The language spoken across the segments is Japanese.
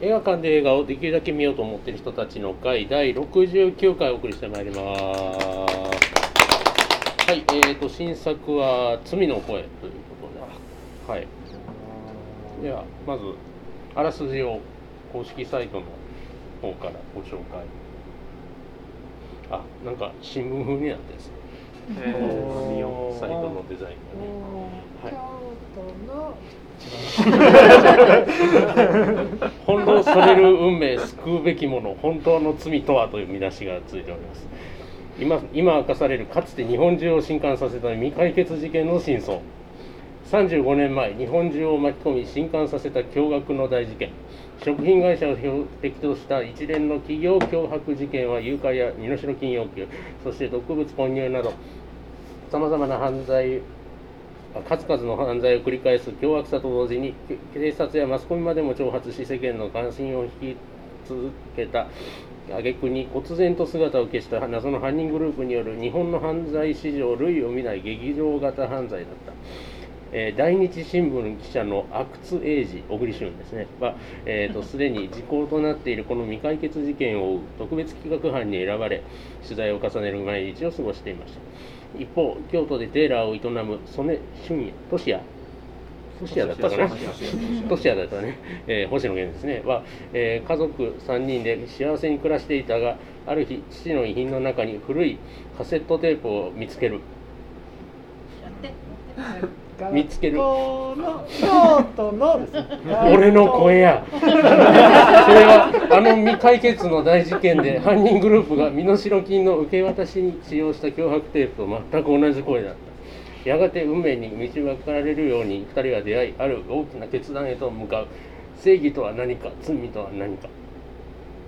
ー映画館で映画をできるだけ見ようと思っている人たちの会第69回お送りしてまいります。はいえーと新作は「罪の声」ということで。はい。ではまずあらすじを公式サイトの方からご紹介。あなんか新聞風になってですねえー。見よサイトのデザインがね翻弄される運命救うべきもの本当の罪とはという見出しがついております。今今明かされるかつて日本中を震撼させた未解決事件の真相。35年前日本中を巻き込み震撼させた驚愕の大事件。食品会社を標的とした一連の企業脅迫事件は誘拐や身代金要求そして毒物混入などさまざまな犯罪数々の犯罪を繰り返す凶悪さと同時にけ警察やマスコミまでも挑発し世間の関心を引き続けた挙句に忽然と姿を消した謎の犯人グループによる日本の犯罪史上類を見ない劇場型犯罪だった。えー大日新聞記者の阿久津英二小栗旬ですねは、えー、とすでに時効となっているこの未解決事件を追う特別企画班に選ばれ取材を重ねる毎日を過ごしていました一方京都でテーラーを営む曽根俊也俊也俊也だったかな？俊也だったね、えー星野源ですね。は、えー家族3人で幸せに暮らしていたがある日父の遺品の中に古いカセットテープを見つける見つける。京都の 俺の声や。それはあの未解決の大事件で犯人グループが身代金の受け渡しに使用した脅迫テープと全く同じ声だった。やがて運命に導かれるように2人は出会いある大きな決断へと向かう。正義とは何か罪とは何か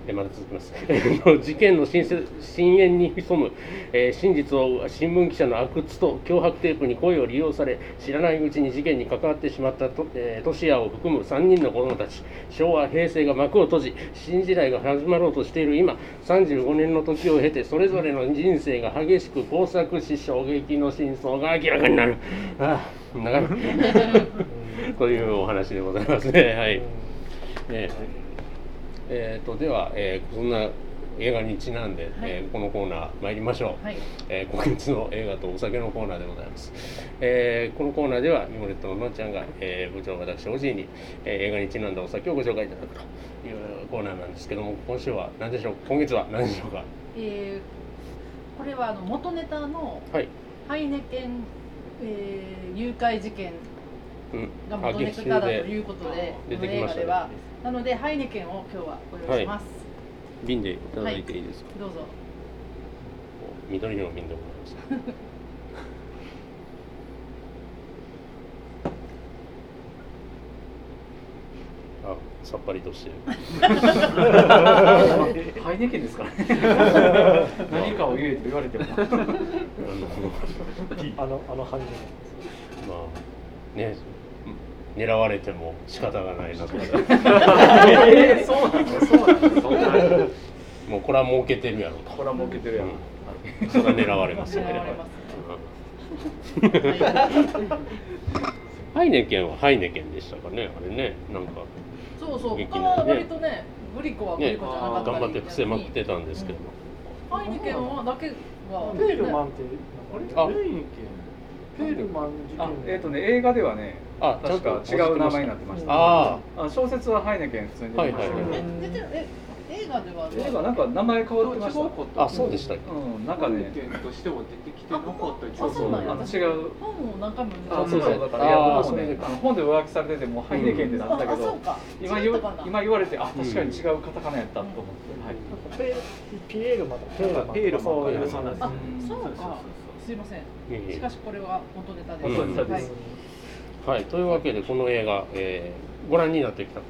えまだ続きます。事件の真相深淵に潜む、えー真実を新聞記者の阿久津と脅迫テープに声を利用され知らないうちに事件に関わってしまったと、えー、トシヤを含む3人の子供たち。昭和平成が幕を閉じ新時代が始まろうとしている。今35年の時を経てそれぞれの人生が激しく交錯し衝撃の真相が明らかになる。ああ長い。というお話でございますね。はい。えーえー、とでは、えーそんな映画にちなんで、えーこのコーナー参りましょう、はい。えー今月の映画とお酒のコーナーでございます、えーこのコーナーではミモレットののんちゃんが、えー部長私おじいに、えー映画にちなんだお酒をご紹介いただくというコーナーなんですけども今週は何でしょう？今月は何でしょうか？えーこれはあの元ネタのはい、ハイネケン、えー誘拐事件うん、があ元ネタだということで、出このてきましたね。映画では、なのでハイネケンを今日はご用意します。瓶でいただいていいですか、どうぞ。緑の瓶でございます。あさっぱりとしてる。ハイネケンですからね。何かを言えと言われても。あのあのあの犯人まあね狙われても仕方がないなと。か えーそうなんだそうなんだそんなもうこれは儲けてるやろと。これは儲けてるやん、うん。それは狙われますよね。狙われますハイネケンはハイネケンでしたかね。あれね。なんかそうそう、劇他は割とね、グリコはグねリコじゃなかったり。頑張って伏せまくってたんですけども、ハイネケンはだけは、ペールマンってあペペールマン事件。あえっ、とね映画ではねあ確とか違う名前になってました。ああ小説はハイネケン普通に出てましたけど、はいはいえ、映画では、映画なんか名前変わってましたあそうでしたうんなんかねとしても出てきてなかったそうなんやあの違う。本を何回もあそうそう。そうだからいやあー僕もね本で上書きされててもうハイネケンってなったけどか。今今言われてあ確かに違うカタカナやったと思って、はい。ピエールマンだペールマンペールマンそういうペールマンあうん、そうか。すいません。しかしこれは元ネタです。元ネタです。はい。はいというわけでこの映画、えーご覧になってきた方。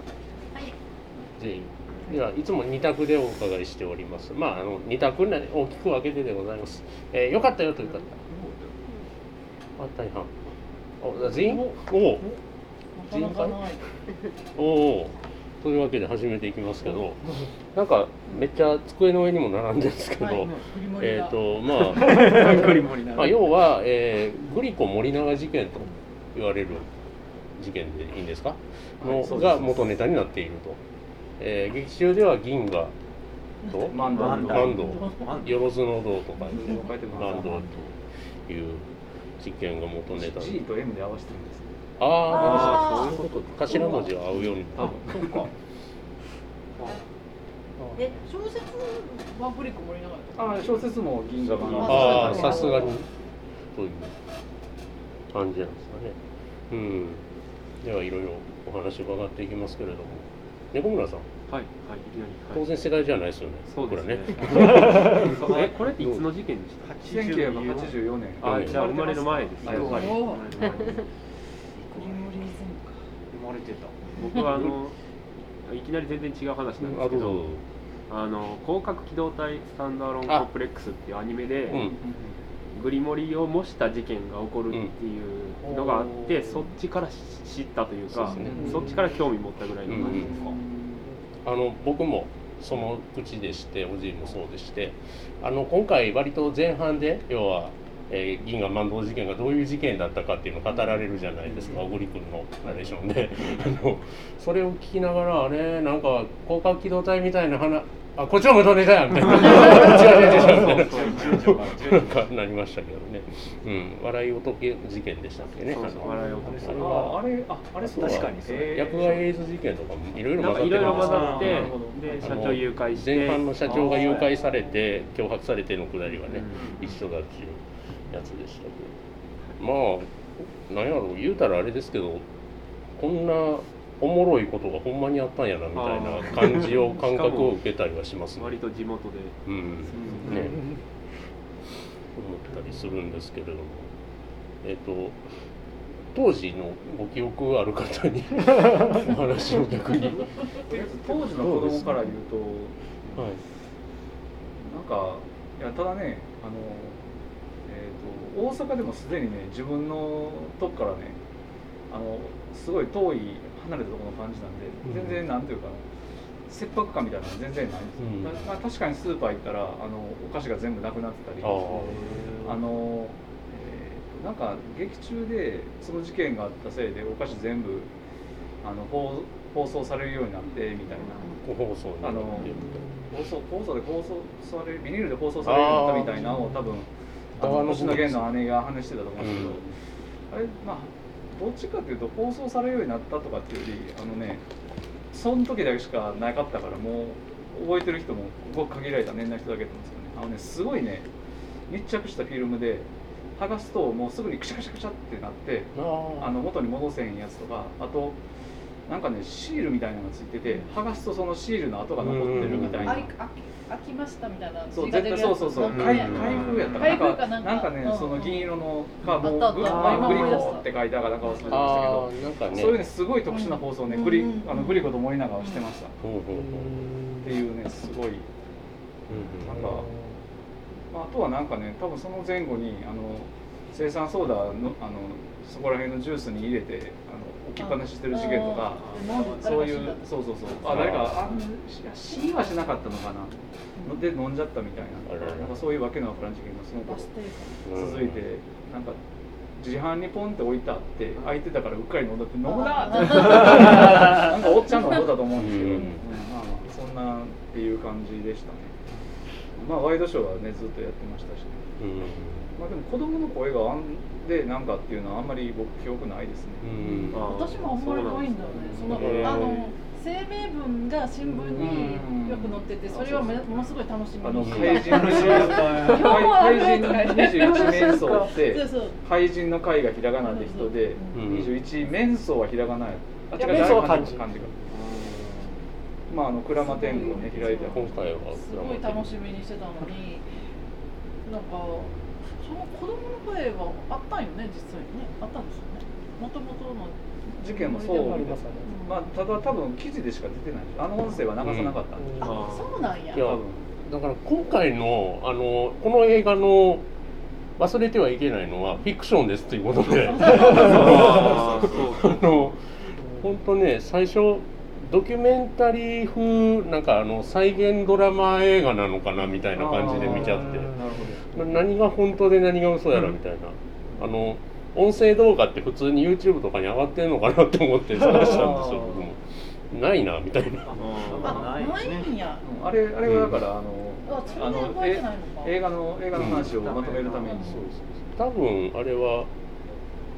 はい。全員ではいつも2択でお伺いしております。まああの2択ね大きく分けてでございます、えー、よかったよという方。あ大半。お全員おおなかなか。おおというわけで始めていきますけどなんかめっちゃ机の上にも並んでるんですけど、はい。えっ、とまあ まあ、要は、えーグリコ森永事件と言われる事件でいいんですか、のが元ネタになっていると。えー劇中では銀河とマンド。マンド。マンよろずの道とか書いてます。マンドという事件が元ネタ。で G と M で合わせてるんですね。あああー。そういうこと頭文字が合うように。多分そうか。え小説リあ小説も銀河版。ああさすがに。という感じなんですかね。うん。ではいろいろお話伺っていきますけれども。猫村さん。はいはいいきなり。当然世代じゃないですよね。そうですね。えこれっていつの事件でした？1984年あじゃあ生まれる前です。生グリモリズムかまれてた僕はあのいきなり全然違う話なんですけどあの広角機動隊スタンダーロンコンプレックスっていうアニメで、うんグリモリを模した事件が起こるっていうのがあって、うん。そっちから知ったというかね。そっちから興味持ったぐらいの。感じですか、あの僕もその口でしておじいもそうでしてあの今回割と前半で要は、えー銀河万道事件がどういう事件だったかっていうのを語られるじゃないですか小栗君のナレーションで。あのそれを聞きながらあれなんか広角機動隊みたいな話あこっちも元ネタやみたいな違う違う違う。みたいななんかなりましたけどね、うん、笑い男事件でしたっけね。そうそうあの笑い男それあはあれああれ確かにそれ薬害エイズ事件とかもいろいろなん混ざって。かいろいろ混ざまってなるほど。で社あの長誘拐して。前半の社長が誘拐されて脅迫されてのくだりはね、うん。一緒だっていうやつでしたけど。まあなんやろう。言うたらあれですけどこんなおもろいことがほんまにあったんやなみたいな感じを感覚を受けたりはしますね。割と地元で。うん。ね。思ったりするんですけれども。えっ、と当時のご記憶ある方に お話を逆に、当時の子供から言うとなんかいやただねあの、えー、と大阪でもすでにね自分のとこからねあのすごい遠い離れたところの感じなんでうん。全然なんていうか切迫感みたいなのは全然ないんですよ、まあ確かにスーパー行ったらあのお菓子が全部なくなってたりああの、えーなんか劇中でその事件があったせいでお菓子全部あの放放送されるようになってみたいな。ご放送あの放送放送で放送されるビニールで放送されるようになったみたいなのを多分星野源の姉が話してたと思うんですけど、うん。あれまあどっちかっていうと放送されるようになったとかっていうよりあのねその時だけしかなかったからもう覚えてる人もごく限られた年代の人だけなんですよね。あのねすごいね密着したフィルムで剥がすともうすぐにクシャクシャクシャってなってああの元に戻せへんやつとかあとなんかねシールみたいなのがついてて剥がすとそのシールの跡が残ってるみたいな開きましたみたいなそう絶対そうそうそう。うん。開開封やったかな。んか。なんかねうん。その銀色のかもうグあったあった。まあグリコって書いてあるかなんか忘れてましたけあどーなんかね。そういうねすごい特殊な放送ねグリうん。あのグリコと森永をしてました。っていうねすごい。うん。なんかまああとはなんかね多分その前後にあの生産ソーダのあのそこら辺のジュースに入れてあの置きっぱなししてる事件とかそういうそうそうそう。あ誰かあ死にはしなかったのかな。ので飲んじゃったみたいな。なんかそういうわけのわからん事件がその頃バス停かうん続いてなんか自販にポンって置いてあって空いてたからうっかり飲んだって飲むな。って なんかおっちゃんの飲んだと思うんですけど、うん。うん。まあまあそんなっていう感じでしたね。まあワイドショーはねずっとやってましたしね。うん。まあでも子供の声があんでなんかっていうのはあんまり僕記憶ないですね。うん。あ私もあんまりないんだよね。そのへー。あの声明文が新聞によく載っててそれはめものすごい楽しみあのにして怪人今日もある怪人とか言って21面相って怪人の怪がひらがなで人で、うん。21面相はひらがなや。あいや面相は漢字。漢字が。まああの鞍馬天狗をね開いて今回はすごい楽しみにしてたのになんかその子供の声はあったんよね実際にね。あったんですよね。もともとの事件もそうありますよねまあただ多分記事でしか出てない。あの音声は流さなかったんで、うん。あそうなんや。いや多分だから今回のあのこの映画の忘れてはいけないのはフィクションですということで。あ の本当ね最初ドキュメンタリー風なんかあの再現ドラマ映画なのかなみたいな感じで見ちゃって。何が本当で何が嘘やらみたいな、あの音声動画って普通に YouTube とかに上がってるのかなって思って探したんですよ僕も。ないなみたいな。あないんやうんあれあれはだから、あのあの映画の映画の話をまとめるために、多分あれは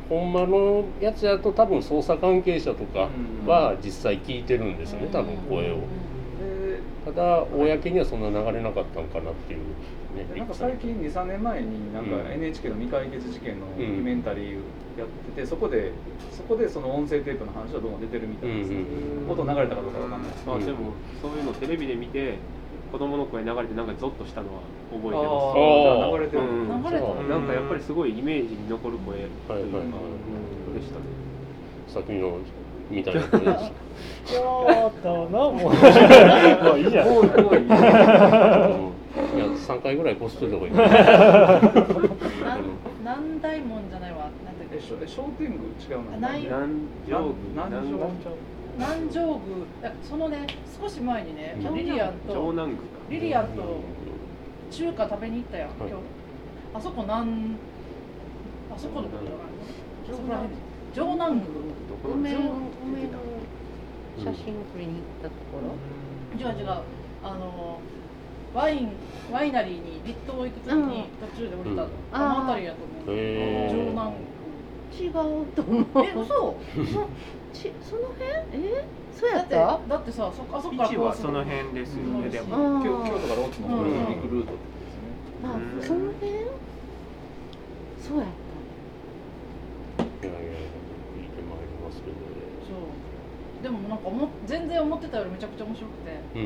ほんまのやつやと多分捜査関係者とかは実際聞いてるんですよね多分声を。でただ公にはそんな流れなかったんかなっていうねでなんか最近23年前になんかうん。NHK の未解決事件のドキュメンタリーやってて、そこでそこでその音声テープの話はどうも出てるみたいです、うんうん音流れたかどうかわかんないですけど、まあでもそういうのテレビで見て子供の声流れてなん。かゾッとしたのは覚えてますー流れてる、うん。流れたのなん。かやっぱりすごいイメージに残る声というか、はいはいはいでしたね。さっきのみたいな声でしたやーだなもうもういいじゃん。多い多いうん。いや3回ぐらいこすっといた方がいいなん。南大門じゃないわなん。だっけ商店具違うなない南上部南南上南城宮だそのね少し前にねリリアンと。リリアンと中華食べに行ったやん、今日。あそこなんあそこのことがあそこら辺城南宮梅の写真撮りに行ったところ、違う違う。あのワインワイナリーに立東行く時に途中で降りた、うん。あの辺りやと思う。城南違うと思う。宮え嘘 ちその辺？え？そうやっだってただってさそあそこから位置はその辺ですよね。でも。うん。京京都から大津の方に行くルートってあうん。その辺そうやっいやいやいや聞いてまいりますけどそうでもなんか思っ全然思ってたよりめちゃくちゃ面白くてう。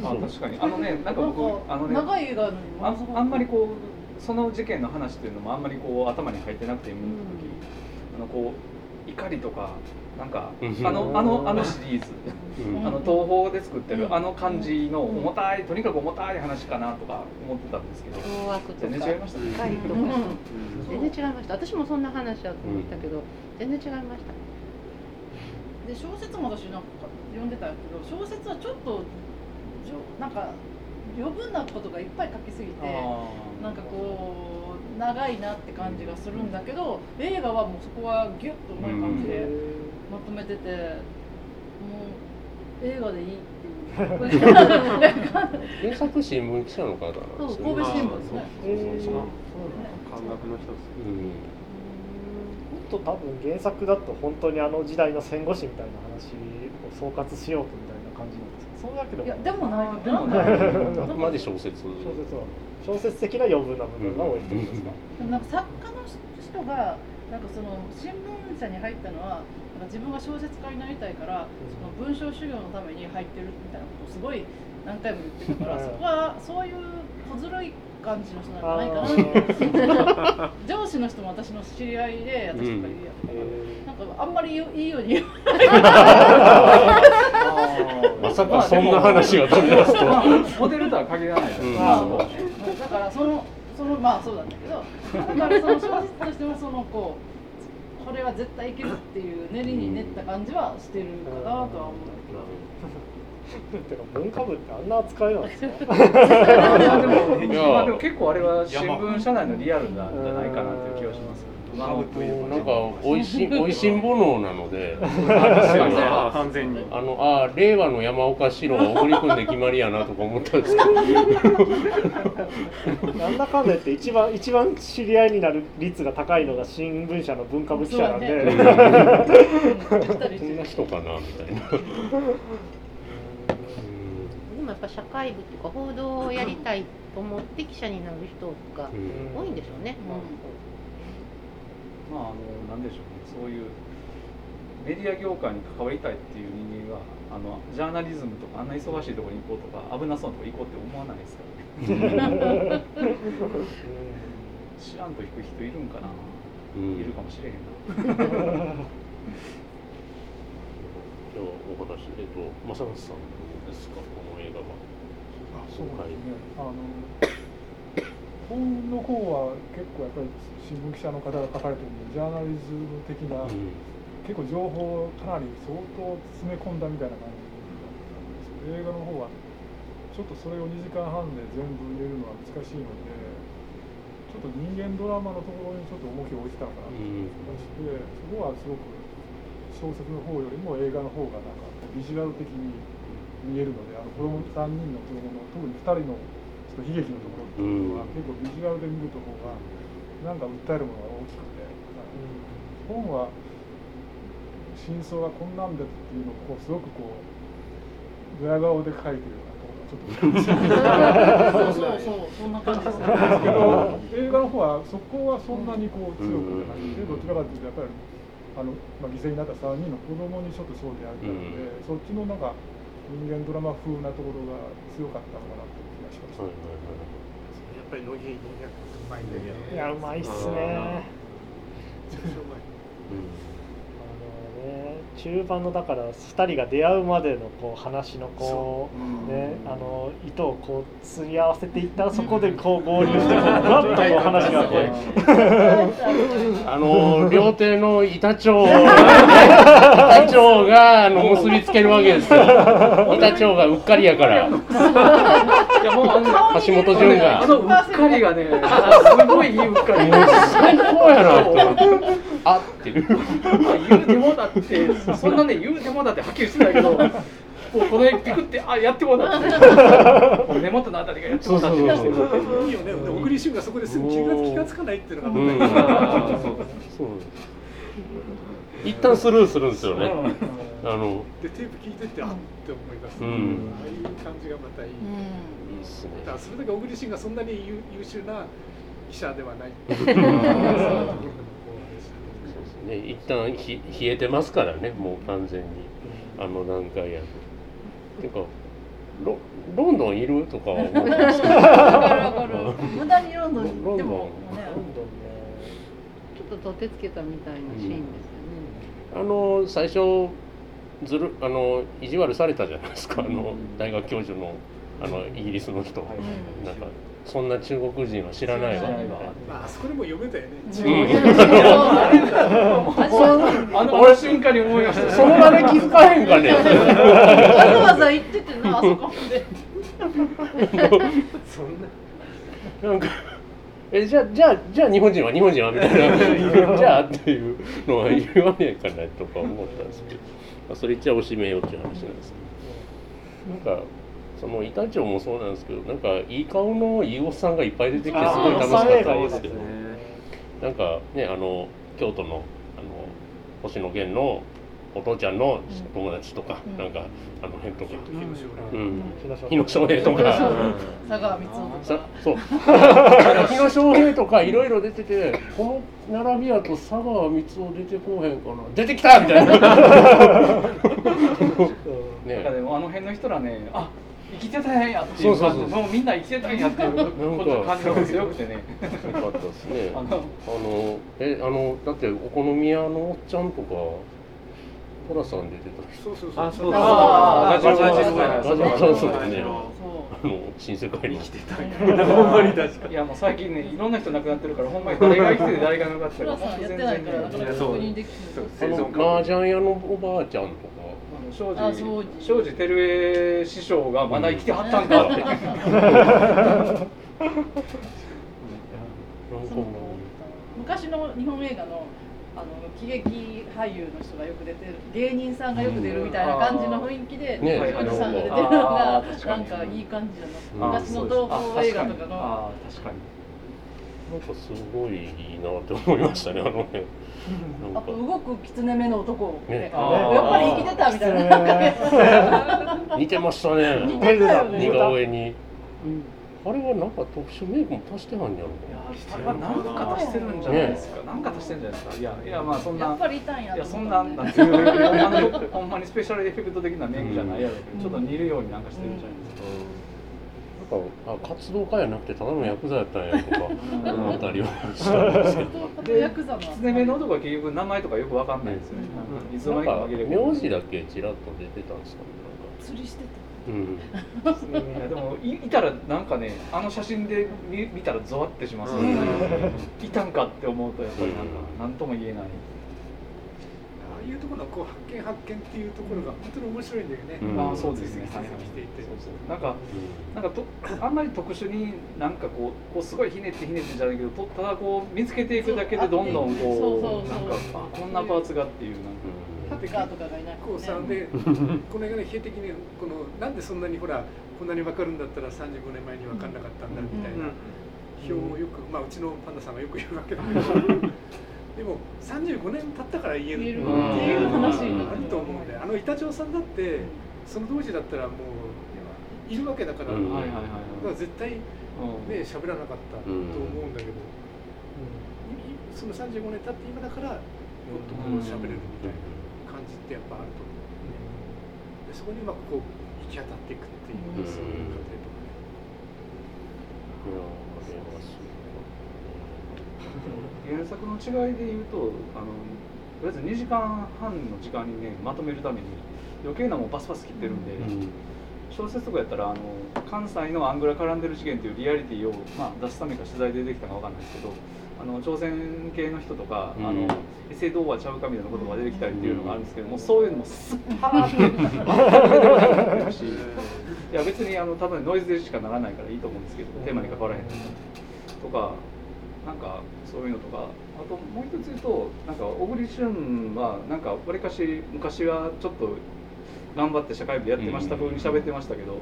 んあ確かに。あのねなんか僕あのね長い映画なのにああんまりこうその事件の話っていうのもあんまりこう頭に入ってなくて見に行った時、あのこう怒りとかなんかうん。あのあのあのシリーズ、うん。あの東宝で作ってるうん。あの感じの重たいとにかく重たい話かなとか思ってたんですけど。全然違いましたね。光とか。うん。全然違いました。私もそんな話だと思ったけど、全然違いました。で小説も私なんか読んでたけど小説はちょっとじょなんか余分なことがいっぱい書きすぎてなんかこう長いなって感じがするんだけど映画はもうそこはギュッとうまい感じでまとめててもう映画でいいっていう。原作新聞記者の方な。んです。よねそう神戸新聞ですね感覚の一つ。うんもっと多分原作だと本当にあの時代の戦後史みたいな話を総括しようとみたいな感じなんですけどそうだけどいやでもないよでもないあくまで小説小説は小説的な余分な部分が多いってことですか、でもなんか作家の人がなんかその新聞社に入ったのはなんか自分が小説家になりたいからその文章修行のために入ってるみたいなことをすごい何回も言ってたからうんそこはそういう小ずるい感じの人なんじゃないかな。って上司の人も私の知り合いで私とか言うやん、なんかあんまりいいように言うまさかそんな話が飛び出すとまあモデルとは限らないです、うん。まあそう。だねだからそのそのまあそうなんだけど。だからその小説としてもそのこうこれは絶対いけるっていう練りに練った感じはしてるかなとは思う てか文化部ってあんな扱いなんですかいやでも結構あれは新聞社内のリアルなんじゃないかなっていう気はしますあのなんかおい しおいしんぼのなので。あ完全に。あのあー令和の山岡四郎は送り込んで決まりやなとか思ったんですけど。なんだかんだ言って一番一番知り合いになる率が高いのが新聞社の文化部記者なんで、そううん。したりしてこんな人かなみたいな。でもやっぱ社会部とか報道をやりたいと思って記者になる人がうん。多いんでしょうね、まああのなんでしょうね。そういうメディア業界に関わりたいっていう人間があのジャーナリズムとかあんな忙しいところに行こうとか危なそうなとこ行こうって思わないですか？らね 知らんと行く人いるんかな、うん。いるかもしれへんな。今日お話えっと正松さんですか？この映画は。そうですね。あの本の方は結構やっぱり新聞記者の方が書かれてるんで、ジャーナリズム的な、うん。結構情報をかなり相当詰め込んだみたいな感じなんですけど、映画の方はちょっとそれを2時間半で全部入れるのは難しいので、ちょっと人間ドラマのところにちょっと重きを置いてたのかなと思いまして、そこはすごく小説の方よりも映画の方がなんかビジュアル的に見えるのであの子供3人の子供の特に2人のその悲劇のところっていうのは、結構ビジュアルで見ると方がなんか訴えるものが大きくて、本は真相がこんなんでっていうのをこうすごくこうドヤ顔で書いてるようなところがちょっとそうそうそう そんな感じですねけど映画の方はそこはそんなにこう強くなくて、どちらかというとやっぱりあの、まあ、犠牲になった3人の子供にちょっと焦点あったので、そっちのなんか人間ドラマ風なところが強かったのかなとしました。はいはい。やっぱり乃木うまいんだよいやうまいっすね。めちゃくちゃうまいあのね中盤のだから2人が出会うまでのこう話のこうねあの糸をこう釣り合わせていったらそこでこう合流してこうガッとこう。話がこうあの料亭の板長板長があの結びつけるわけですよ。板長がうっかりやからいやもうあの橋本潤が。あのうっかりがねすごいいいうっかり。最高やなと思って。あって言うてもだってそんなね言うてもだってはっきりしてたけどもうこの辺ピクってあやってもだって。根元のあたりがやってもだって。いいよねで小栗旬がそこですぐ気が気がつかないっていうのがそう一旦スルーするんですよね。あの。でテープ聞いてってあって思い出す、うん。ああいう感じがまたいい、いいっすね。だからそれだけ小栗旬がそんなに優優秀な記者ではない。ってうんいうね。一旦ひ冷えてますからねもう完全に。あの段階やと。てかロロンドンいるとかは思ってますけど。わかるわかる無駄にロンドンロンドン。でもねちょっと取ってつけたみたいなシーンですよね。あの最初ずるあの意地悪されたじゃないですか。あの大学教授のあのイギリスの人、うんなんかそんな中国人は知らないわ。ああそこでも読めたよね、うん。あのあの瞬間に思いましたその場で気づかへんかね。わざわざ行っててなあそこまでそんななんかえじゃあじゃあじゃあ日本人は日本人はみたいな。じゃあっていうのは言わねえかなとか思ったんですけど、まあ、それ言っちゃおしめようっていう話なんですけど。なんかその板長もそうなんですけどなんかいい顔のいいおっさんがいっぱい出てきてすごい楽しかったんですけど。なんかねあの京都のあの星野源のお父ちゃんの友達とか、うん。なんかあの辺とか、う日野翔平。とか。佐川光夫とさかそう。日野翔平とかいろいろ出ててこの並びやと佐川光夫出てこうへんかな。出てきた！みたいな。なんかねでもあの辺の人らねあ生きてたんやっていう感じそうそう。そうもうみんな生きてたんやっていうこと感じが強くてね。よかったですね。あのえあのだってお好み屋のおっちゃんとか寅さん出てたそうそうそう。あそうあーガジガジララガジラガジラそうですねそうあの新世界に。来てたほんまに確かいやもう最近ねいろんな人亡くなってるからほんまに誰が生きてて誰が亡くなってたか倉さんやってないか。らなかなか確認できないあの麻雀屋のおばあちゃんとか。庄あ司そう庄司照江師匠がまだ生きてはったんかって。昔の日本映画のあの喜劇俳優の人がよく出てる芸人さんがよく出るみたいな感じの雰囲気でねおじさん。が出てるのあがなんかいい感じだうんな昔の東宝映画とかの あ確かに。なんかすごいいいなって思いましたねあの辺。なんか。あと動く狐目の男。ね。ねやっぱり生きてたみたいな 似てましたね。似てたよね。似顔絵にあれはなんか特殊メイクも足してはんやろいやあれは何か足してるんじゃないですか、何か足してるんじゃないですか。いやいやまあそんなやっぱりいたんやいやそんと思ったななんていうのほんまにスペシャルエフェクト的なメイクじゃないやろ。うけど、ちょっと似るようになんかしてるんじゃないですか、なんかあ活動家やなくてただのヤクザやったんやとか思ったりはしたんですけど。で狐目の男は結局名前とかよくわかんないですよね、なん。かいつのなんか間にか紛れ込む名字だけちらっと出てたんですか？ね釣りしてた。うん。いやでもいいたらなん。かねあの写真で見見たらゾワってしますよね、いたん。かって思うとやっぱりなん。か何とも言えない、ああいうところのこう発見発見っていうところが本当に面白いんだよね、うん。ああそうですね。はいなんかなんかとあんまり特殊になんかこうこうすごいひねってひねってじゃないけどとただこう見つけていくだけでどんどんこうそうそうそう。なんかあこんなパーツがっていうなんかッカーとかがいなくてねでこの映画の否定的にこのなんでそんなにほらこんなに分かるんだったら35年前に分かんなかったんだみたいな表をよく、まあ、うちのパンダさんがよく言うわけだけどでも35年経ったから言えるっていうのがあると思うんであの板長さんだってその当時だったらもういるわけだから、だから絶対ね喋らなかったと思うんだけど、その35年経って今だからもっとこう喋れるみたいなじってやっぱあると思う、で。そこにうまくこう行き当たっていくっていう、うんそういう過程とかね。原作の違いで言うとあのとりあえず2時間半の時間にねまとめるために余計なもんバスバス切ってるんで、うん。小説とかやったらあの関西のアングラ絡んでる事件っていうリアリティを、まあ、出すためか取材で出てきたかわかんないですけどあの朝鮮系の人とか、うん。あのエセ童話ちゃうかみたいなことが出てきたりっていうのがあるんですけども、そういうのもスッパーって いや別にあの多分ノイズでしかならないからいいと思うんですけどテーマに関わらへんとかなんかそういうのとかあともう一つ言うとなんか小栗旬はなんかわりかし昔はちょっと頑張って社会部やってました風に喋ってましたけど、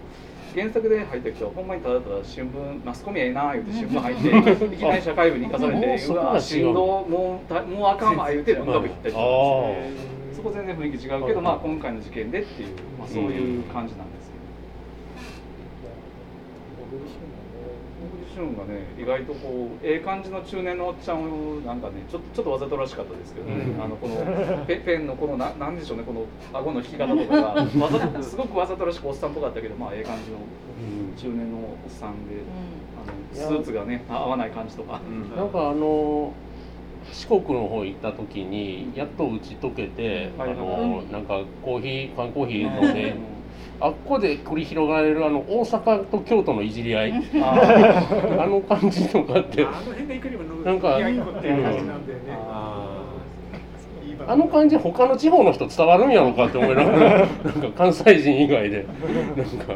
原作で入った人はほんまにただただ新聞マスコミええな言うて新聞入って いきなり社会部に行かされてもうわ振動もうたもうあかんわ言うて文学部行ったりとかあそこ全然雰囲気違うけど、まあ、今回の事件でっていう、まあ、そういう感じなんですけど。僕自身もね小栗旬がね意外とこうええ感じの中年のおっちゃんをなんかねちょっとちょっとわざとらしかったですけどね、あのこのペ ペンのこのななんでしょうねこの顎の引き方とかが わざとすごくわざとらしくおっさんっぽかったけどまあええ感じのうん。中年のおっさんで、うあのスーツがね合わない感じとか、なんかあの四国の方行った時にやっと打ち解けて、はいあのなんかコーヒー缶コーヒー飲んで、うんあっこで繰り広がれるあの大阪と京都のいじり合い、あ あの感じとかって。あの辺がいかにものなんか。あの感じ他の地方の人伝わるんやろうかって思いながら なんか関西人以外で。なんか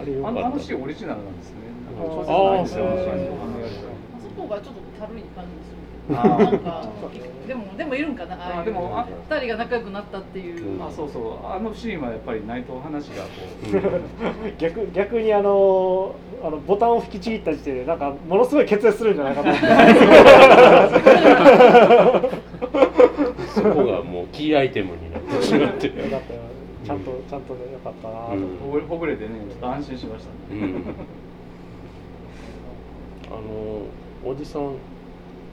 あれよかあのあのったシーンオリジナルなんですね。あー小説ないんですよあそこがちょっと軽い感じ でもでもいるんかなああでもあ二人が仲良くなったっていう、うん。あそうそう。あのシーンはやっぱり内藤話がこう、逆逆にあのあのボタンを引きちぎった時点でなんかものすごい決裂するんじゃないかと。思ってそこがもうキーアイテムになってしまって。よかったよ。ちゃんとちゃんとねよかったなと。うん。ほぐほぐれてねちょっと安心しました。ね、うん。あのおじさん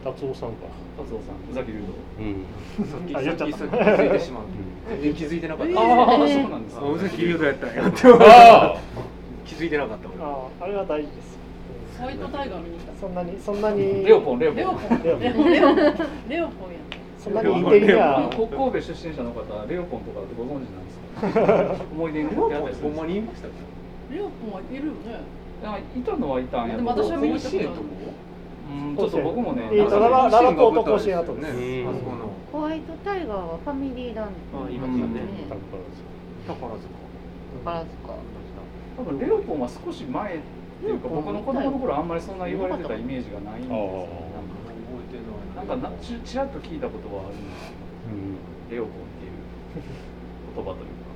達夫さんか。達夫さん宇崎竜うん。さっきあ言っちゃった。気づいてしまう。全然気づいてなかった。道ああそうなんですかあ尾崎竜太やったんや。気づいてなかった俺。あああれは大事です。よホワイトタイガー見に来た。そんなにそんなにレオポンレオポン。レオポン。レオポンレオポンレオポンやん。そんなにインテリアこ神戸出身者の方レオポンとかってご存知なんですか？思い出に。残ってあったりするほんまに言いましたっレオポンはいるよね。いたのはいたんやけどでも私は見に行ったうんちょっと僕もねえーとララララポート甲子園跡です、うん。あそこの。ホワイトタイガーはファミリーランド。あいましたね。あ宝塚。宝塚。多分レオポンは少し前っていうか僕の子供の頃あんまりそんな言われてたイメージがないんですよ。あなんかなんかなちちらっと聞いたことはあるんですけどうんレオポンっていう言葉というか。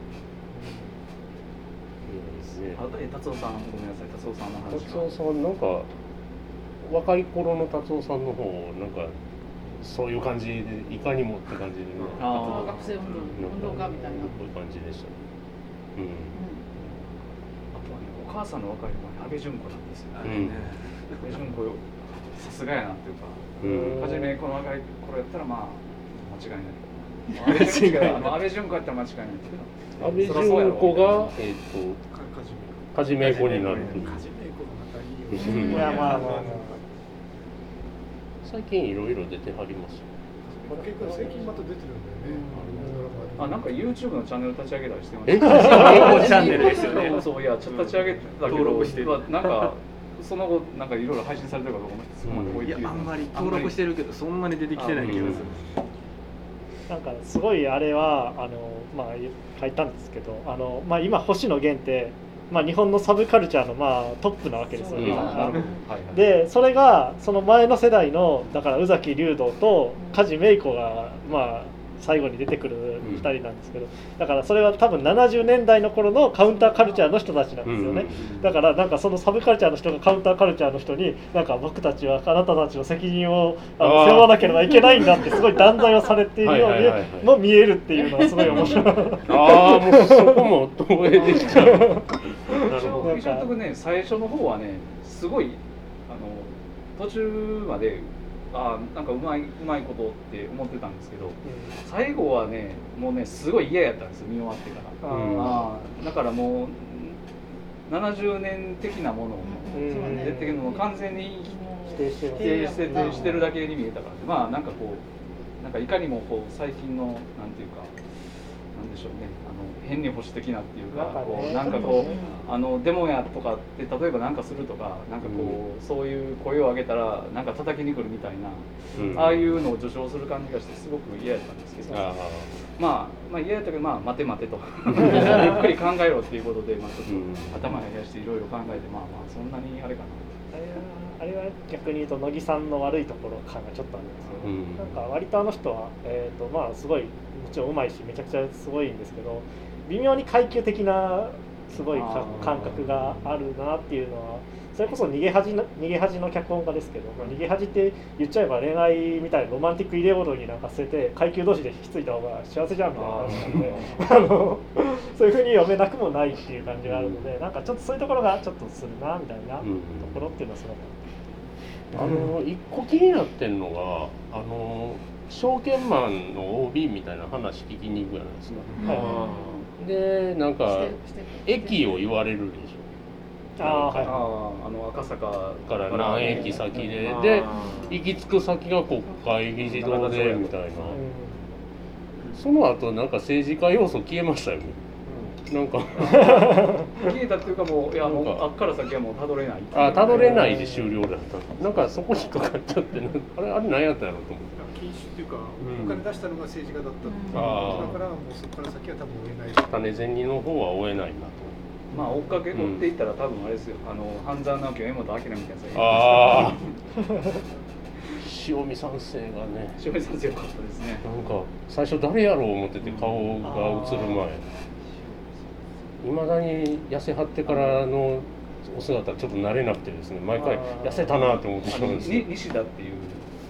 いいですね。あえ達夫さんごめんなさい。達夫さんの話達夫さんなんか若い頃の達夫さんの方なんかそういう感じでいかにもって感じでね学生運動運動家みたいな、こういう感じでしたね。うあとはねお母さんの若い子は安倍純子なんですよ。うん。うん安倍純子さすがやなっていうかうん。初めこの若い頃やったらまあ間違いない。安倍純子やったら間違いない安倍純子がえっ、とかかじめ。はじめ子になる。いやまあまあまあ最近いろいろ出てはります。よ結構最近また出てるんだよね。あなんか YouTube のチャンネル立ち上げたりしてまえしたチャンネルですよねそう いやちょっと立ち上げてたけど登録してまあなんかその後なんかいろいろ配信されてるかどうかもそこまで追いあんまり登録してるけどそんなに出てきてない気がする。なんかすごいあれはあの、まあ、書いたんですけどあの、まあ、今星野源って、まあ、日本のサブカルチャーの、まあ、トップなわけですよ、うん今。あなるほど。はいはいでそれがその前の世代のだから宇崎竜童と梶芽衣子が、まあ、最後に出てくる2人なんですけどだからそれは多分70年代の頃のカウンターカルチャーの人たちなんですよね。だからなんかそのサブカルチャーの人がカウンターカルチャーの人になんか僕たちはあなたたちの責任をあの背負わなければいけないんだってすごい断罪をされているようにも見えるっていうのがすごい面白い。ああもうそこも投影できちゃう。ね最初の方はねすごいあの途中まであーなんかうまいうまいことって思ってたんですけど最後はねもうねすごい嫌やったんですよ見終わってから。うん。あーだからもう70年的なものをうん。出てるのを完全に否定してます否定しててしてるだけに見えたからまあなんかこうなんかいかにもこう最近のなんていうかなんでしょうね。あの変に保守的なっていうかなんかね。こうなんかこうあのデモやとかって例えば何かするとかなんかこう、そういう声を上げたらなんか叩きに来るみたいな、うん。ああいうのを助長する感じがしてすごく嫌やったんですけどあまあまあ嫌やったけどまあ待て待てと。ゆっくり考えろっていうことでまあちょっとうん。頭冷やしていろいろ考えてまあまあそんなにあれかな。あれはあれは逆に言うと乃木さんの悪いところ感がちょっとあるんですよ、うん。なんか割とあの人は、えーとまあ、すごいもちろんうまいしめちゃくちゃすごいんですけど微妙に階級的なすごい感覚があるなっていうのはそれこそ逃げ恥の逃げ恥の脚本家ですけど、まあ、逃げ恥って言っちゃえば恋愛みたいなロマンティックイデオロギーなんか捨てて階級同士で引き継いだ方が幸せじゃんみたいな話なんで あのそういうふうに読めなくもないっていう感じがあるのでなんかちょっとそういうところがちょっとするなみたいなとうんころっていうのはすごくあの一個気になってんのがあの証券マンの OB みたいな話聞きに行くじゃないですか、はでなんか駅を言われるでしょ。あーはい。あああの赤坂から何駅先で。で行き着く先が国会議事堂でみたいな。その後なんか政治家要素消えましたよねなんか。消えたっていうかもういやもうなんか。あっから先はもうたどれないあたどれないで終了だった。なんかそこ引っかかっちゃってなんかあれあれ何やったんやろうと思って。禁酒っていうか、ん。お金出したのが政治家だったっていだからもうそこから先は多分追えない。種銭の方は追えないなと。まあ追っかけ追っていったら多分あれですよ。あの半沢直樹の柄本明みたいなやつがああ。塩見三世がね。塩見さん強かったですね。なんか最初誰やろう思ってて顔が映る前いまだに痩せはってからのお姿ちょっと慣れなくてですね毎回痩せたなと思ってしあのまうんですよ。に西田っていう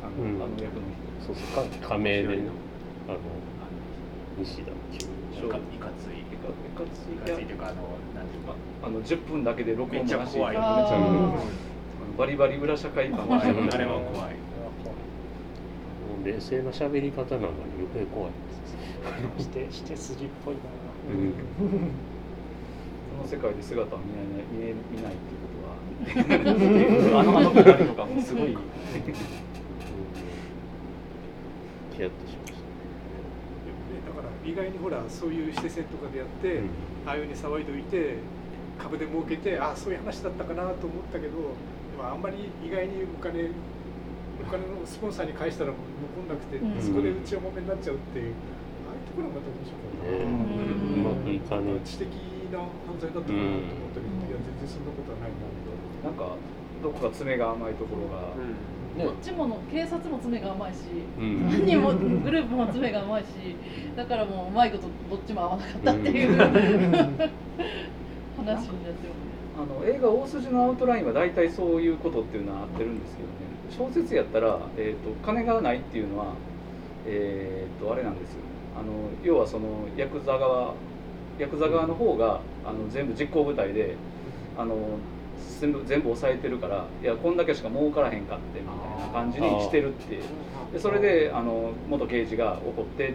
あの,、うん。あの役のそうそう。か仮名でねあの西田っていう。人いかいかつい。いかいかつい。いかついというかあのなんていうかあの10分だけで録めっ音もなしちゃ怖い。めっちゃバリバリ裏社会感があれは あれは怖い。冷静な喋り方なのに余計怖いです してして筋っぽいな、うん。その世界で姿を見ない見え見ないっていうことはあのあのくだりとかもすごいヒヤッとしましねだから意外にほらそういう施設とかでやって、うんああいうふうに騒いどいて株で儲けてああそういう話だったかなと思ったけどでもあんまり意外にお金お金のスポンサーに返したら残んなくて、うんそこでうちはもめになっちゃうっていうああいうところがまた面白かったな、ねうまくいかね知的な犯罪だったかなと思ったけど、いや全然そんなことはないなな。んかどこか爪が甘いところが、ね。こっちもの警察も爪が甘いし、うん。何人もグループも爪が甘いしだからもううまいことどっちも合わなかったっていう、話になってあの映画大筋のアウトラインは大体そういうことっていうのは合ってるんですけどね。小説やったら、えー、と金がないっていうのは、えー、とあれなんですよ。あの要はそのヤクザ側ヤクザ側の方があの全部実行部隊であの全部全部抑えてるからいやこんだけしか儲からへんかってみたいな感じにしてるってでそれであの元刑事が怒って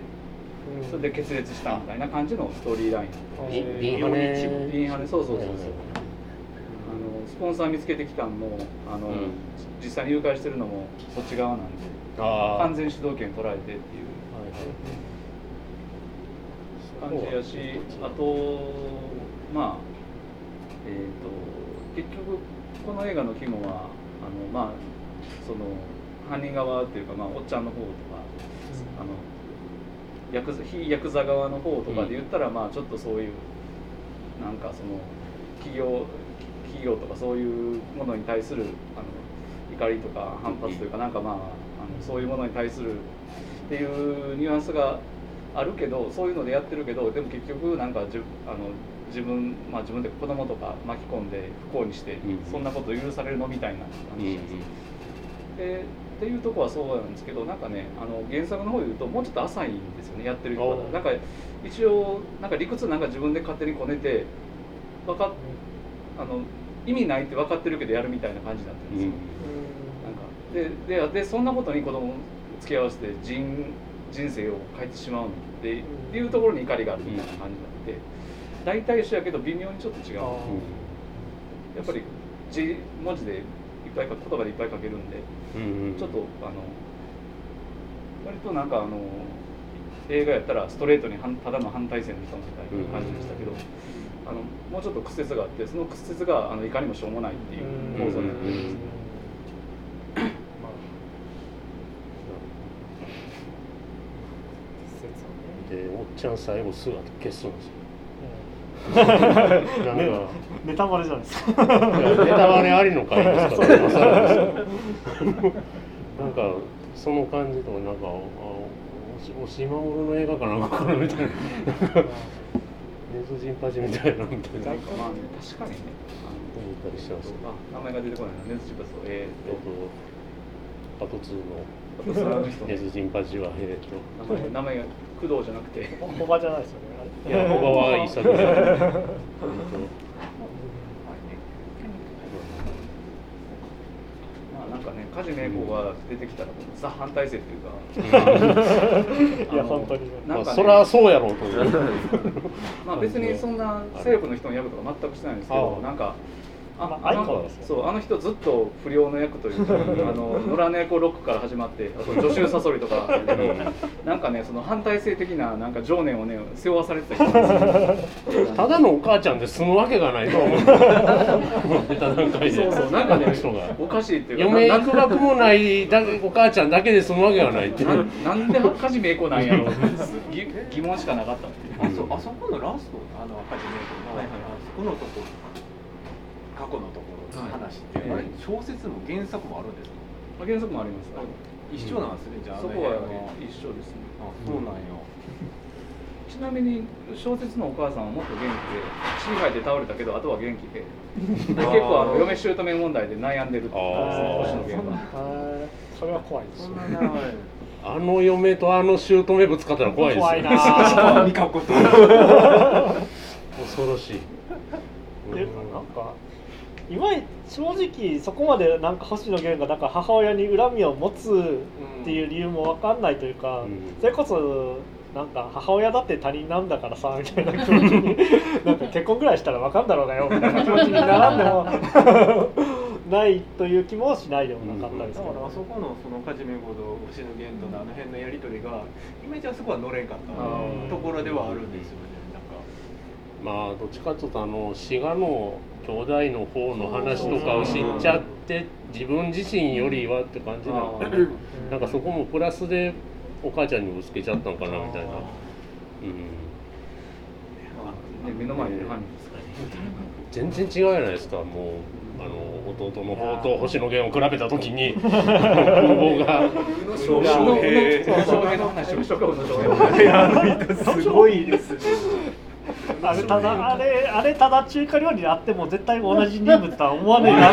それで決裂したみたいな感じのストーリーライン。ビンビンハンハネ。そうそうそうそう。あのスポンサー見つけてきたのもあの、うん。実際に誘拐してるのもそっち側なんで完全主導権取られてっていう感じやしあとまあえっ、と結局この映画の肝はあのまあその犯人側っていうかまあおっちゃんの方とかあのヤクザ非ヤクザ側の方とかで言ったら、まあちょっとそういうなんかその企業企業とかそういうものに対するあの怒りとか反発というかなんかまああのそういうものに対するっていうニュアンスがあるけどそういうのでやってるけどでも結局なんかじゅあの自分まあ自分で子供とか巻き込んで不幸にして、うんそんなこと許されるのみたいなうん話です、でっていうとこはそうなんですけどなんかねあの原作の方で言うともうちょっと浅いんですよねやってる人は。おー。なんか一応なんか理屈なんか自分で勝手にこねて分かっあの意味ないって分かってるけどやるみたいな感じになってるんですよ、なんか。でででそんなことに子供を付き合わせて人人生を変えてしまうのってっていうところに怒りがあるみたいな感じになって大体一緒やけど微妙にちょっと違う。あー。やっぱり字文字でいっぱい言葉でいっぱい書けるんでうんうんちょっとあの割となんかあの映画やったらストレートに反ただの反対線の人みたいな感じでしたけど、あのもうちょっと屈折があってその屈折があのいかにもしょうもないっていう構造になってるんです、でおっちゃん最後姿消すんですよ。なんかね ネタバレじゃないですか。いやネタバレありの回ですから 今更ですよなんかその感じとかなんかあおし押し守の映画かなんかかなみたいな。なん。かネズジンパチみたいなみたいな。なんかまあ、ね、確かにね。思ったりしてます。あ名前が出てこないな。ネズチバスええっー、っとパト2パトツーの人のネズジンパチはえっとと名前名前が工藤じゃなくて。ホバじゃないですよね。いや小川一作ですえっとまあなんかね梶芽子が出てきたらもうザ反対性っていうか。いや本当に。そりゃそうやろうと思う。まあ別にそんな政府の人の役とか全くしてないんですけどなんかあまああのアイコンでそうあの人ずっと不良の役というか あの野良猫ロックから始まってあと助手サソリとか。なんかねその反対性的ななんか情念をね背負わされてたただのお母ちゃんで済むわけがないと思う。思ってた段階で。そうそうなんかねおかしいっていうか嫁なくばくもないだお母ちゃんだけで済むわけがないっていう。ななんで梶芽子なんやろ。う疑 疑問しかなかったっていう。あそあそこのラストあの初め。の、はいはいあそこのところ過去のところの話って、はい。あれ小説も原作もあるんですか、まあ原則もあります。一緒なんですね、じゃあそこは一緒ですね。あそうなんよ、ちなみに小説のお母さんはもっと元気で血吐いて倒れたけどあとは元気で 結構あの嫁姑問題で悩んでるって言ってます星野源それは怖いですよな流れあの嫁とあの姑ぶつかったら怖いですよ怖いな見かこと。恐ろしい。っていうか今正直そこまでなんか星野源がなんか母親に恨みを持つっていう理由も分かんないというか、うん。それこそなんか母親だって他人なんだからさ みたいな気持ちになんか結婚ぐらいしたら分かんだろうがよみたいな気持ちにならんでも ないという気もしないでもなかったですけど、だからあそこのその梶目ほど星野源とのあの辺のやり取りがいまいちあそこは乗れんかったうんところではあるんですよねなんか。まあどっちかというとあの滋賀の兄弟の方の話とかを知っちゃって自分自身よりはって感じなのかな。なんかそこもプラスでお母ちゃんにぶつけちゃったのかなみたいな、うん、ね目の前ですから全然違うじゃないですかもうあの弟の方と星野源を比べた時に。風貌が。すごいですねあれただあれあれただ中華料理であっても絶対同じ人物とは思わねえな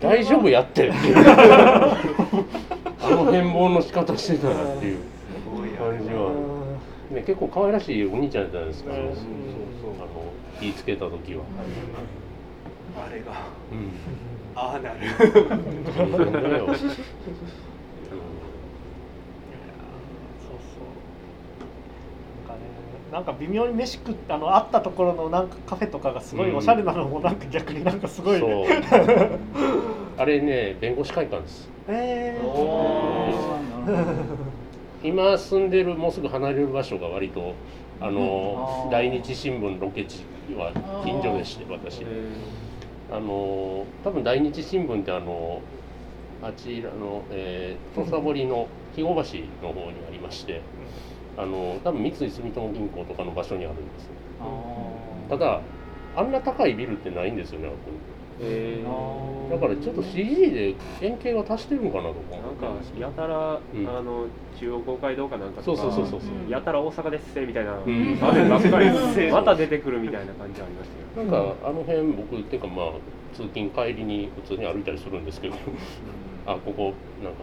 大丈夫やってっていうあの変貌の仕方してたらっていう感じは、ね、結構可愛らしいお兄ちゃんじゃないですか、うん。あの気ぃつけた時は、あれがうん。ああなる 大変だよ、そうそうなんかねなんか微妙に飯食ってあの会ったところのなんかカフェとかがすごいおしゃれなのもなんか逆になんかすごい、そう。あれね弁護士会館です。えー。おーなるほど今住んでるもうすぐ離れる場所が割とあのうん。大日新聞ロケ地は近所でして私。あの多分大日新聞ってあのあちらの、えー、土佐堀の肥後橋の方にありましてあの多分三井住友銀行とかの場所にあるんですただあんな高いビルってないんですよねあこえだからちょっと CG で円形が足してるんかなとか。なんかやたら、うん。あの中央公会堂かなんかそうとかそうそうそうそうやたら大阪ですせみたいな、ん。場面ばっかりうん また出てくるみたいな感じありましたよ。なんかあの辺僕っていうかまあ通勤帰りに普通に歩いたりするんですけど。あここなんか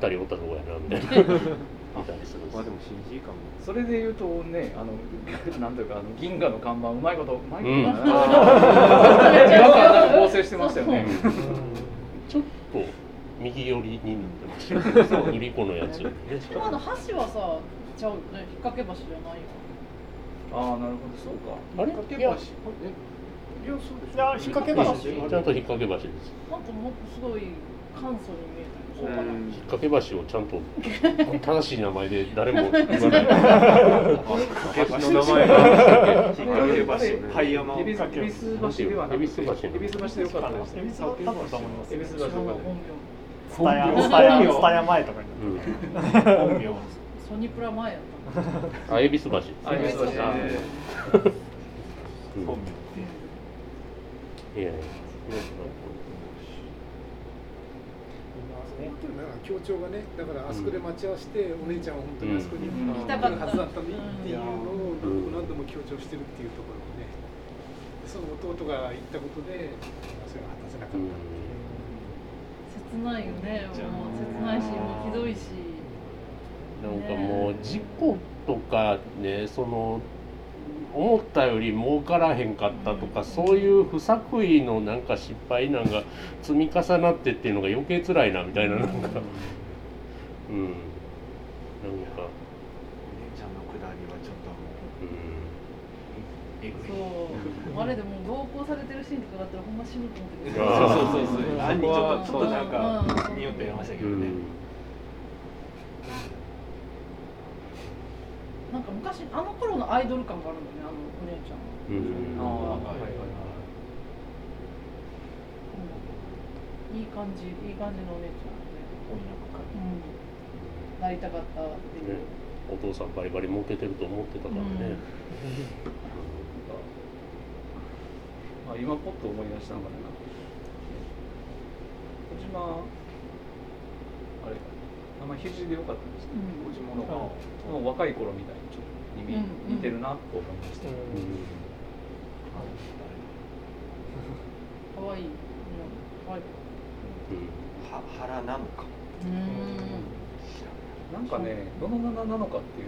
2人おったとこやなみたいな 見たりするんですまあでも CG 感も。それで言うとねあの なんというかあの銀河の看板うまいことうまいことうん。かな。な ん。かなんか合成してましたよねちょっと右寄りになってましたよね売り子のやつ。よりねでもあの橋はさちゃうよね引っ掛け橋じゃないよ。ああなるほど。そうか。あれ？引っ掛け橋。いや引っ掛け橋。ちゃんと引っ掛け橋です。なんかもっとすごい簡素に引っ掛け橋をちゃんと正しい名前で誰も 言わない。橋の名前が引っ掛け橋灰山を恵比寿橋ではなくて恵比寿橋でよかった橋でよかったです。スタヤスタヤスタヤ前とかにうん本名ソニプラ前やったあ恵比寿橋あ恵比寿橋本名いやいや本当になんか協調がねだからあそこで待ち合わせて、お姉ちゃんは本当にあそこにうん。来たはずだったのにっていうのを何度も強調してるっていうところをねその弟が言ったことでそれが果たせなかったっていう、切ないよね。もう切ないしもうひどいし。なんかもう事故とかねその思ったより儲からへんかったとかそういう不作為のなんか失敗なんか積み重なってっていうのが余計辛いなみたいななんか。うん。なんか。お姉ちゃんのくだりはちょっともうん。うえぐい。そう。あれでもう同行されてるシーンとかだったらほんま死ぬと思ってあー。そうそうそう案にちょっとちょっとなんかうん匂ってましたけどね。うんなんか昔あの頃のアイドル感があるんだよねあのお姉ちゃん。うん。ああはいはいうんいい感じいい感じのお姉ちゃんで、翻訳家うん、なりたかったっていう、ね。お父さんバリバリ儲けてると思ってたからね、まあ、今ポッと思い出したのがね小島名前肘でよかったですねうん。小島の。の若い頃みたいにちょっとに似てるなと思いました、かわいい、うん、かわいは腹なのか。うん。なんかね「どの七なのか」って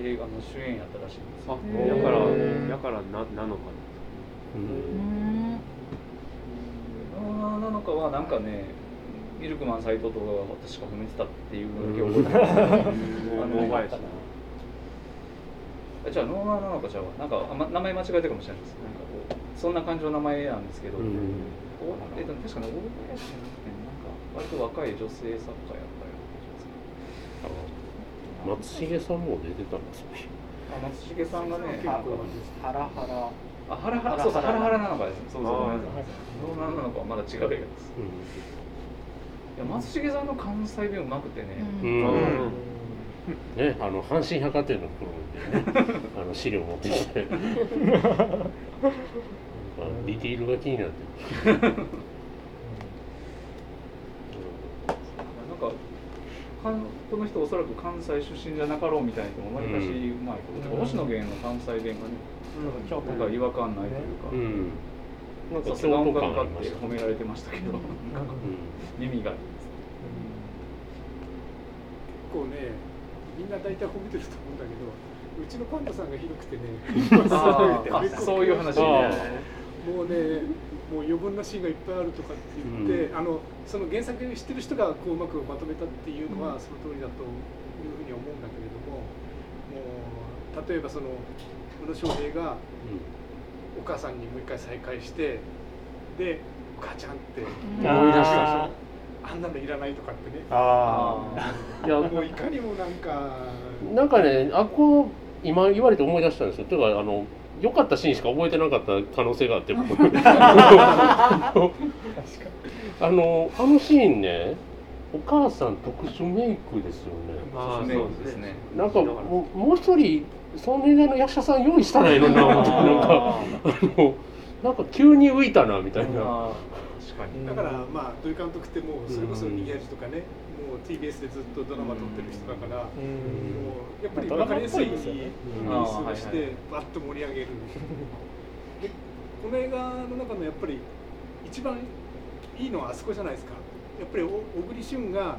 いう映画の主演やったらしいんですあよへーやからやからななのかううん。んどの七なのかはなんかねミルクマン斎藤とかが私が褒めてたっていうのだけ覚えてますな。あのじゃあノーナーなのかじゃあなんかあま名前間違えたかもしれないですなんかこうそんな感じの名前なんですけど、うんおえっと確かね大林じゃなくてなんか割と若い女性作家やったような気がする。松重さんも出てたんですね。あ松重さんがねハラハラ。あハラハラ。そうそうハラハラなのか。ですそうそう。あーごめんなさいノーナーなのかはまだ違う映画ですいや松重さんの関西弁うまくてね、ううん。んうん。ね、あの阪神百貨店の頃でね あの資料持ってきて。なんかディティールが気になってる。なんかかんこの人おそらく関西出身じゃなかろうみたいな人もわりかしうまいこと、うん。星野源の関西弁がね京都なんか違和感ないというか、うんなんかさすが音京都楽家って褒められてましたけど、うん。耳がいい結構ねみんな大体褒めてると思うんだけどうちのパンダさんがひどくてね。あー。あそういう話あもうねもう余分なシーンがいっぱいあるとかって言って、あのその原作知ってる人がこううまくまとめたっていうのはその通りだというふうに思うんだけれどももう例えばその宇野昌平がお母さんにもう一回再会してで「お母ちゃん」って思い出したああんなのいらないとかってね。あいやもういかにもなんかなんかねあこう今言われて思い出したんですよ。てかあの良かったシーンしか覚えてなかった可能性があって僕。あのあのシーンねお母さん特殊メイクですよね。ああねそうですね。なんかもうもう一人その年代の役者さん用意したらい。いのにな思ってなんかあのなんか急に浮いたなみたいな、あ確かに。だからまあ土井監督ってもうそれこそ逃げ味とかねもう TBS でずっとドラマ撮ってる人だから、もうやっぱり分かりやすい演出うん。をしてバッと盛り上げる。でこの映画の中のやっぱり一番いいのはあそこじゃないですか。やっぱり小栗旬が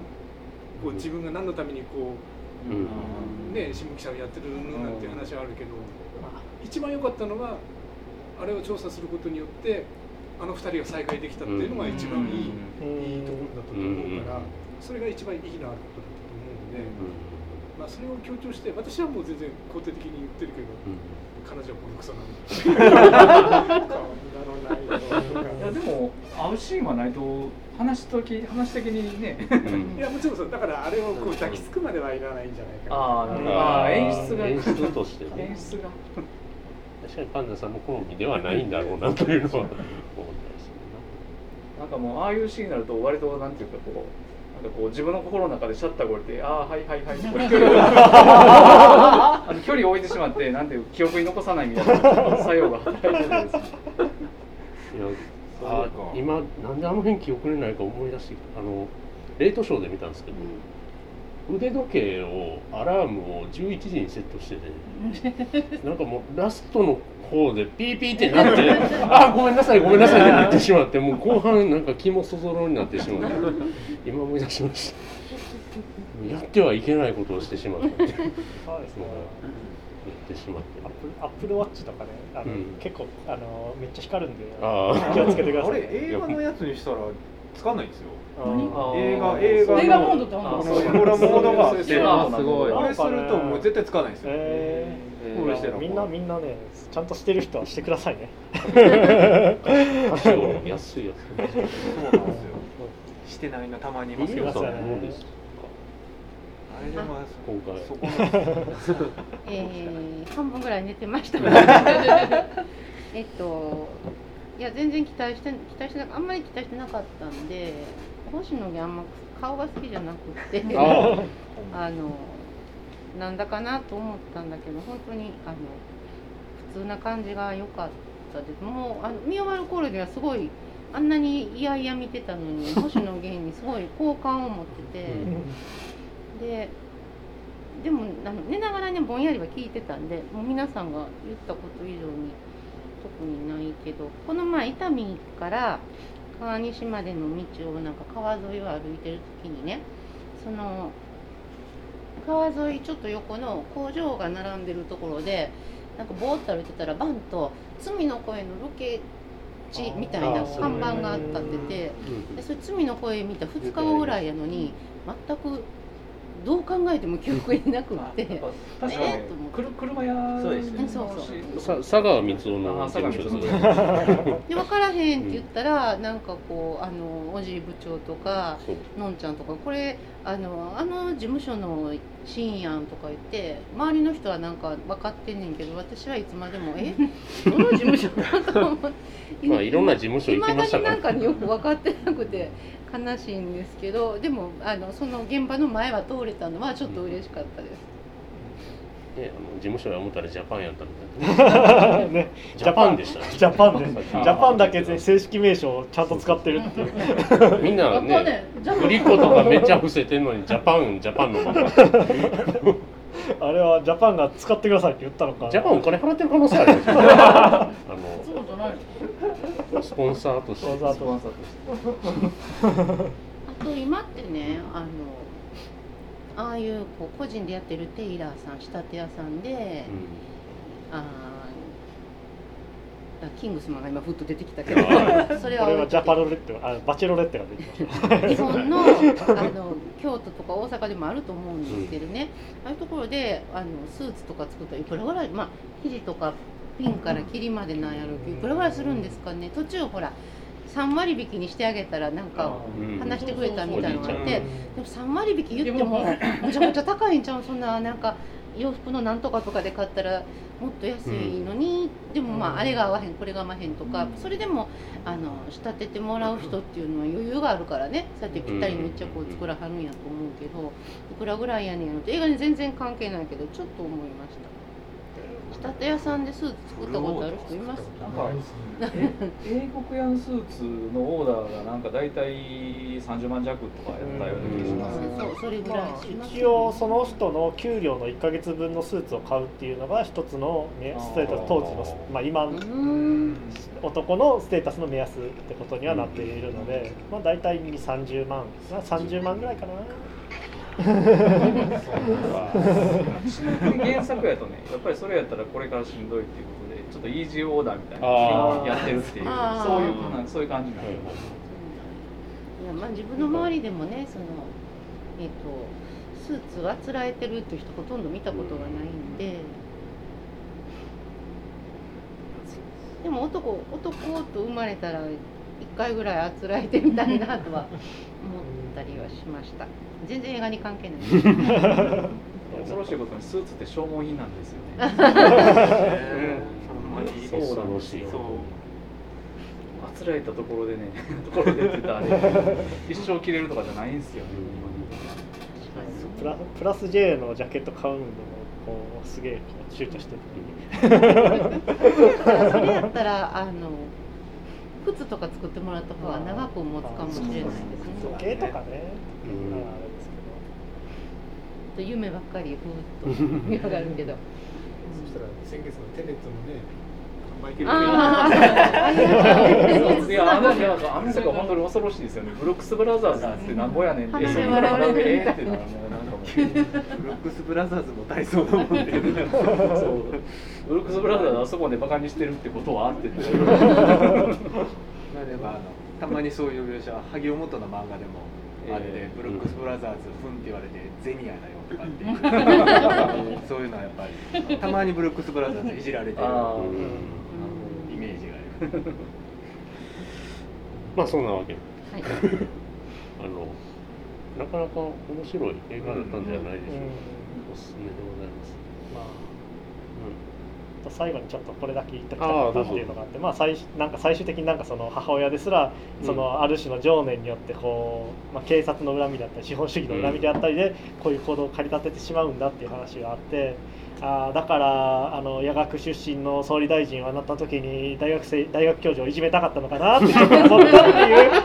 こう自分が何のためにこううん。ね、新聞記者をやってるなんて話はあるけど、一番良かったのがあれを調査することによってあの二人が再会できたっていうのが一番いい,、いいところだったと思うから、それが一番意義のあることだったと思うので、まあ、それを強調して私はもう全然肯定的に言ってるけど、彼女はこのクソなんだ。いやでも会うシーンはないと話とき話的にね。いやもちろんそう。だからあれをこう抱きつくまではいらないんじゃないか。なあー。なるほどあー演出が。演出としてね。演出が。確かにパンダさんの好みではないんだろうなというのは思ったりするな。んかもうああいうシーンになると割となんていうかこうなんかこう自分の心の中でシャッターが降りて「ああはいはいはい」とか距離をあの距離を置いてしまってなんていう記憶に残さないみたいな作用が働いてるんですな。いやあ今なんであの辺記憶にないか思い出してあのレートショーで見たんですけど、腕時計をアラームを11時にセットしてて なんかもうラストの方でピーピーってなって あごめんなさいごめんなさいってなってしまってもう後半なんか気もそぞろになってしまって今思い出しました。やってはいけないことをしてしまったってそう。ですってしまって。アップルアップルワッチとかねあの、うん。結構あのめっちゃ光るんで気をつけてくだあさい。れ映画のやつにしたらつかないんですよ。何映画映画の映画モードってあんのこのホラーモードがあって。これするともう絶対つかないんですよ。えーこれしてるのみんなみんなねちゃんとしてる人はしてくださいね。安いやつ。そうなんですよ。してないのたまにいますよ。どうですかあれでも今回そこのえー半分ぐらい寝てましたえっといや全然期待して期待してなあんまり期待してなかったんで星野源あんま顔が好きじゃなくってああのなんだかなと思ったんだけど本当にあの普通な感じが良かったです。もうあの見終わる頃にはすごいあんなに嫌々見てたのに星野源にすごい好感を持ってて、ででもあの寝ながらねぼんやりは聞いてたんでもう皆さんが言ったこと以上に特にないけどこの前伊丹から川西までの道をなんか川沿いを歩いてる時にねその川沿いちょっと横の工場が並んでるところでなんかぼーっと歩いてたらバンと「罪の声」のロケ地みたいな看板があったっててでそれ罪の声見た2日後ぐらいやのに全くどう考えても記憶になくって。確かにえー車屋そうですね。そうそうさ佐川光雄のあ佐川光事雄務所です で分からへんって言ったら、なんかこうあのおじい部長とかのんちゃんとかこれあのあの事務所の深夜とか言って周りの人はなんか分かってんねんけど私はいつまでもえ？どの事務所だと思って。まあいろんな事務所行きましたから。未だになんかよく分かってなくて悲しいんですけどでもあのその現場の前は通れたのはちょっと嬉しかったです。ね、あの事務所や思ったらジャパンやったみたいな。ね。ジャパンでしたね。ジャパンで。ジャパンだけで正式名称をちゃんと使ってるっていう。みんなねねジャパングリコとかめっちゃ伏せてんのにジャパンジャパンのままジあれはジャパンが使ってくださいって言ったのか。なャパンお金払ってる可能性あるよ。あそうじゃないのスポンサーとして。わざとあと今ってねあのああいうこう個人でやってるテイラーさん仕立て屋さんで、あーキングスマンが今ふっと出てきたけど それはこれはジャパロレッテあバチェロレッテが出てきました。日本のあの京都とか大阪でもあると思うんですけどね、ああいうところであのスーツとか作ったらいくらぐらいまあ生地とかピンから切りまでなんやろうけどいくらぐらいするんですかね。途中ほら3割引きにしてあげたらなんかうん話してくれたみたいなのがあって、でも3割引き言ってもめちゃめちゃ高いんちゃう？そんななんか洋服のなんとかとかで買ったらもっと安いのに、でもまああれが合わへんこれが合わへんとか、それでもあの仕立ててもらう人っていうのは余裕があるからね。そうやってぴったりめっちゃこう作らはるんやと思うけどいくらぐらいやねんやろって映画に全然関係ないけどちょっと思いました仕立屋さん。でスーツ作ったことある人いますなん。か英国屋のスーツのオーダーがなん。か大体30万弱とかやったような気がしますねそうそれぐらいします一応その人の給料の1か月分のスーツを買うっていうのが一つのねステータス当時の、まあ、今男のステータスの目安ってことにはなっているので、まあ、大体2 3 0万30万ぐらいかな原作やとねやっぱりそれやったらこれからしん。どいっていうことでちょっとイージーオーダーみたいなやってるっていうそういうそういう感じになる、いやまあ自分の周りでもねそのえっ、とスーツあつらえてるっていう人ほとん。ど見たことがないん。で、でも男男と生まれたら一回ぐらいあつらえてみたいなとは思ったりはしました。全然映画に関係ない。恐ろしいことにスーツって消耗品なんですよね。そう恐ろしいそう。あつらえたところでね ところでってたらあれ。一生着れるとかじゃないんですよね、プラプラス J のジャケット買うのもこうすげえ躊躇して それやったらあの靴とか作ってもらった方が長く持つかもしれないですね。時計とかね、う夢ばっかりふーっと 見上がるけど。そしたら先月のテネットのねマイケル・あいやあのなんかあの世界本当に恐ろしいですよねブロックス・ブラザーズってなんぼやねんって鼻でそんな笑われるみたいなえーってなるもうなんかもうブロックスブラザーズも体操のもんでそうブロックス・ブラザーズあそこでバカにしてるってことはあっててまあでもあのたまにそういう描写萩尾元の漫画でもあって、ええブロックス・ブラザーズふんって言われてゼニアだよとかっていうそういうのはやっぱりたまにブロックス・ブラザーズいじられてるまあそんなわけ。ではい。あのなかなか面白い映画だったんじゃないでしょう。か、うん。おすすめでございます、まあうと最後にちょっとこれだけ言っときたかったっていうのがあってまあ最なんか最終的になんかその母親ですらそのある種の情念によってこう、まあ、警察の恨みだったり資本主義の恨みであったりでこういう行動を駆り立ててしまうんだっていう話があってあーだからあの夜学出身の総理大臣はなった時に大学生大学教授をいじめたかったのかなってちょっと思ったって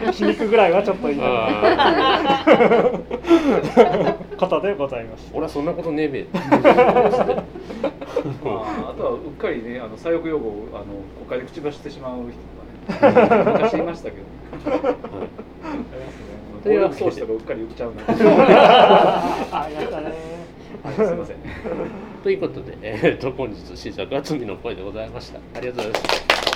いう皮肉ぐらいはちょっといいことでございました。俺はそんなことねえべ。まあ、あとはうっかりねあの左翼用語をあの国会で口走ってしまう人とかね昔いましたけど、ね、暴力装置とかうっかり言っちゃうな あやったね。はいすいません。ということで、えー、と本日試作は罪の声でございました。ありがとうございました